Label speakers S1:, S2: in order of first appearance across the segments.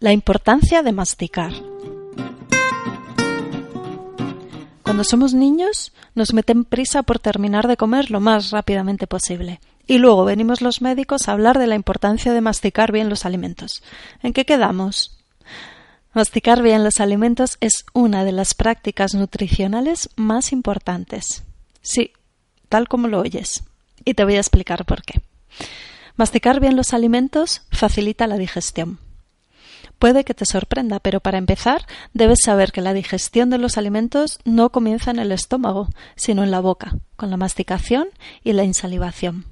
S1: La importancia de masticar. Cuando somos niños nos meten prisa por terminar de comer lo más rápidamente posible. Y luego venimos los médicos a hablar de la importancia de masticar bien los alimentos. ¿En qué quedamos? Masticar bien los alimentos es una de las prácticas nutricionales más importantes. Sí, tal como lo oyes. Y te voy a explicar por qué. Masticar bien los alimentos facilita la digestión. Puede que te sorprenda, pero para empezar debes saber que la digestión de los alimentos no comienza en el estómago, sino en la boca, con la masticación y la insalivación.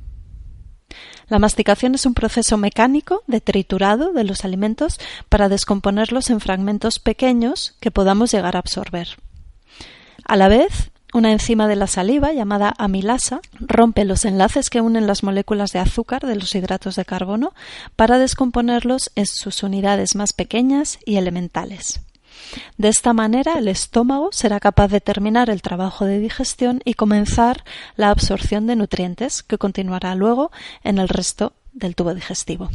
S1: La masticación es un proceso mecánico de triturado de los alimentos para descomponerlos en fragmentos pequeños que podamos llegar a absorber. A la vez, una enzima de la saliva, llamada amilasa, rompe los enlaces que unen las moléculas de azúcar de los hidratos de carbono para descomponerlos en sus unidades más pequeñas y elementales. De esta manera, el estómago será capaz de terminar el trabajo de digestión y comenzar la absorción de nutrientes, que continuará luego en el resto del tubo digestivo.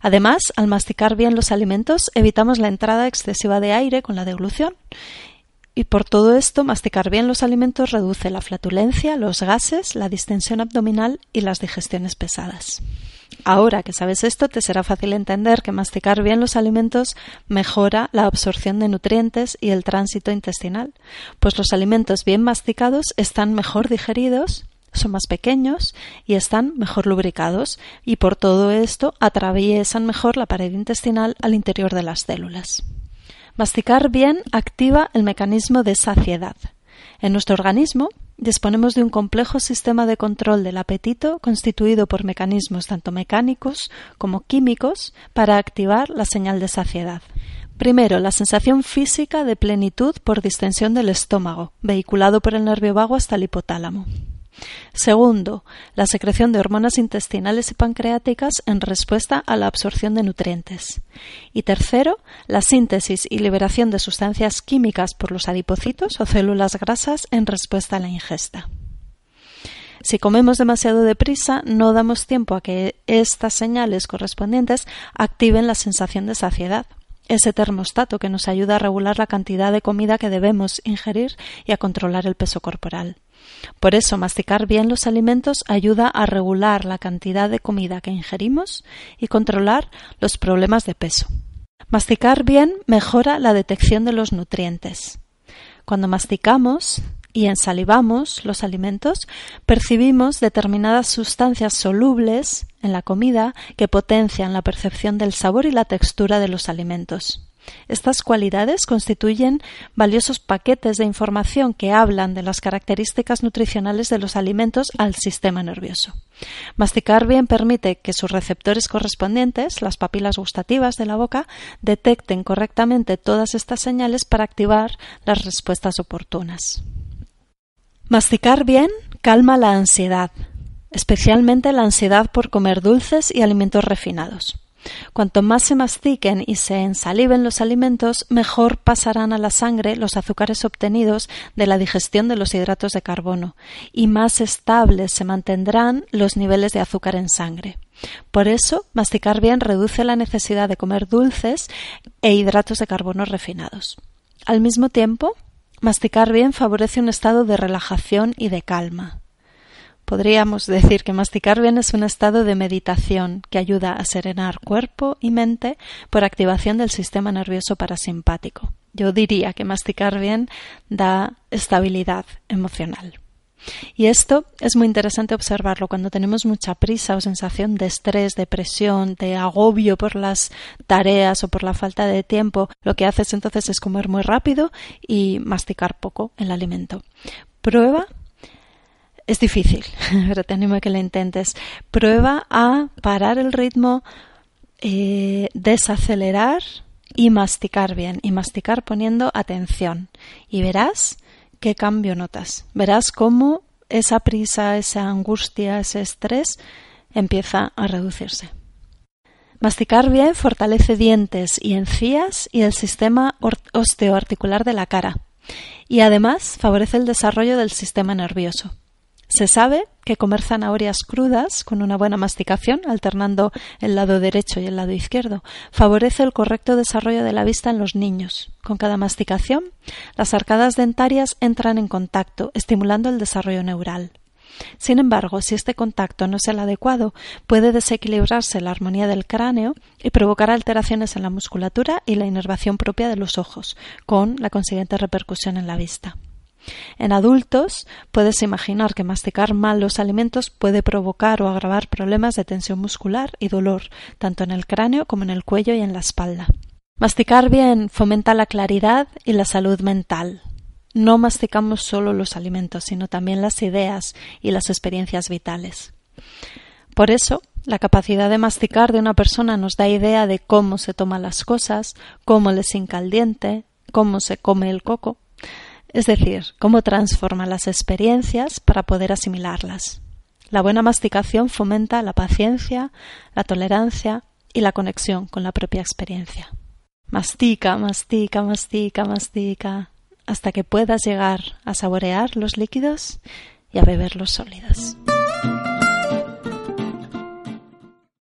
S1: Además, al masticar bien los alimentos, evitamos la entrada excesiva de aire con la deglución y por todo esto, masticar bien los alimentos reduce la flatulencia, los gases, la distensión abdominal y las digestiones pesadas. Ahora que sabes esto, te será fácil entender que masticar bien los alimentos mejora la absorción de nutrientes y el tránsito intestinal, pues los alimentos bien masticados están mejor digeridos, son más pequeños y están mejor lubricados, y por todo esto atraviesan mejor la pared intestinal al interior de las células. Masticar bien activa el mecanismo de saciedad. En nuestro organismo disponemos de un complejo sistema de control del apetito constituido por mecanismos tanto mecánicos como químicos para activar la señal de saciedad. Primero, la sensación física de plenitud por distensión del estómago, vehiculado por el nervio vago hasta el hipotálamo. Segundo, la secreción de hormonas intestinales y pancreáticas en respuesta a la absorción de nutrientes. Y tercero, la síntesis y liberación de sustancias químicas por los adipocitos o células grasas en respuesta a la ingesta. Si comemos demasiado deprisa, no damos tiempo a que estas señales correspondientes activen la sensación de saciedad, ese termostato que nos ayuda a regular la cantidad de comida que debemos ingerir y a controlar el peso corporal. Por eso, masticar bien los alimentos ayuda a regular la cantidad de comida que ingerimos y controlar los problemas de peso. Masticar bien mejora la detección de los nutrientes. Cuando masticamos y ensalivamos los alimentos, percibimos determinadas sustancias solubles en la comida que potencian la percepción del sabor y la textura de los alimentos. Estas cualidades constituyen valiosos paquetes de información que hablan de las características nutricionales de los alimentos al sistema nervioso. Masticar bien permite que sus receptores correspondientes, las papilas gustativas de la boca, detecten correctamente todas estas señales para activar las respuestas oportunas. Masticar bien calma la ansiedad, especialmente la ansiedad por comer dulces y alimentos refinados. Cuanto más se mastiquen y se ensaliven los alimentos, mejor pasarán a la sangre los azúcares obtenidos de la digestión de los hidratos de carbono, y más estables se mantendrán los niveles de azúcar en sangre. Por eso, masticar bien reduce la necesidad de comer dulces e hidratos de carbono refinados. Al mismo tiempo, masticar bien favorece un estado de relajación y de calma. Podríamos decir que masticar bien es un estado de meditación que ayuda a serenar cuerpo y mente por activación del sistema nervioso parasimpático. Yo diría que masticar bien da estabilidad emocional. Y esto es muy interesante observarlo cuando tenemos mucha prisa o sensación de estrés, de presión, de agobio por las tareas o por la falta de tiempo. Lo que haces entonces es comer muy rápido y masticar poco el alimento. Prueba es difícil, pero te animo a que lo intentes. Prueba a parar el ritmo, eh, desacelerar y masticar bien. Y masticar poniendo atención. Y verás qué cambio notas. Verás cómo esa prisa, esa angustia, ese estrés empieza a reducirse. Masticar bien fortalece dientes y encías y el sistema osteoarticular de la cara y además favorece el desarrollo del sistema nervioso. Se sabe que comer zanahorias crudas con una buena masticación, alternando el lado derecho y el lado izquierdo, favorece el correcto desarrollo de la vista en los niños. Con cada masticación, las arcadas dentarias entran en contacto, estimulando el desarrollo neural. Sin embargo, si este contacto no es el adecuado, puede desequilibrarse la armonía del cráneo y provocar alteraciones en la musculatura y la inervación propia de los ojos, con la consiguiente repercusión en la vista. En adultos, puedes imaginar que masticar mal los alimentos puede provocar o agravar problemas de tensión muscular y dolor, tanto en el cráneo como en el cuello y en la espalda. Masticar bien fomenta la claridad y la salud mental. No masticamos solo los alimentos, sino también las ideas y las experiencias vitales. Por eso, la capacidad de masticar de una persona nos da idea de cómo se toman las cosas, cómo le hinca el diente, cómo se come el coco, es decir, cómo transforma las experiencias para poder asimilarlas. La buena masticación fomenta la paciencia, la tolerancia y la conexión con la propia experiencia. Mastica, mastica, mastica, mastica, hasta que puedas llegar a saborear los líquidos y a beber los sólidos.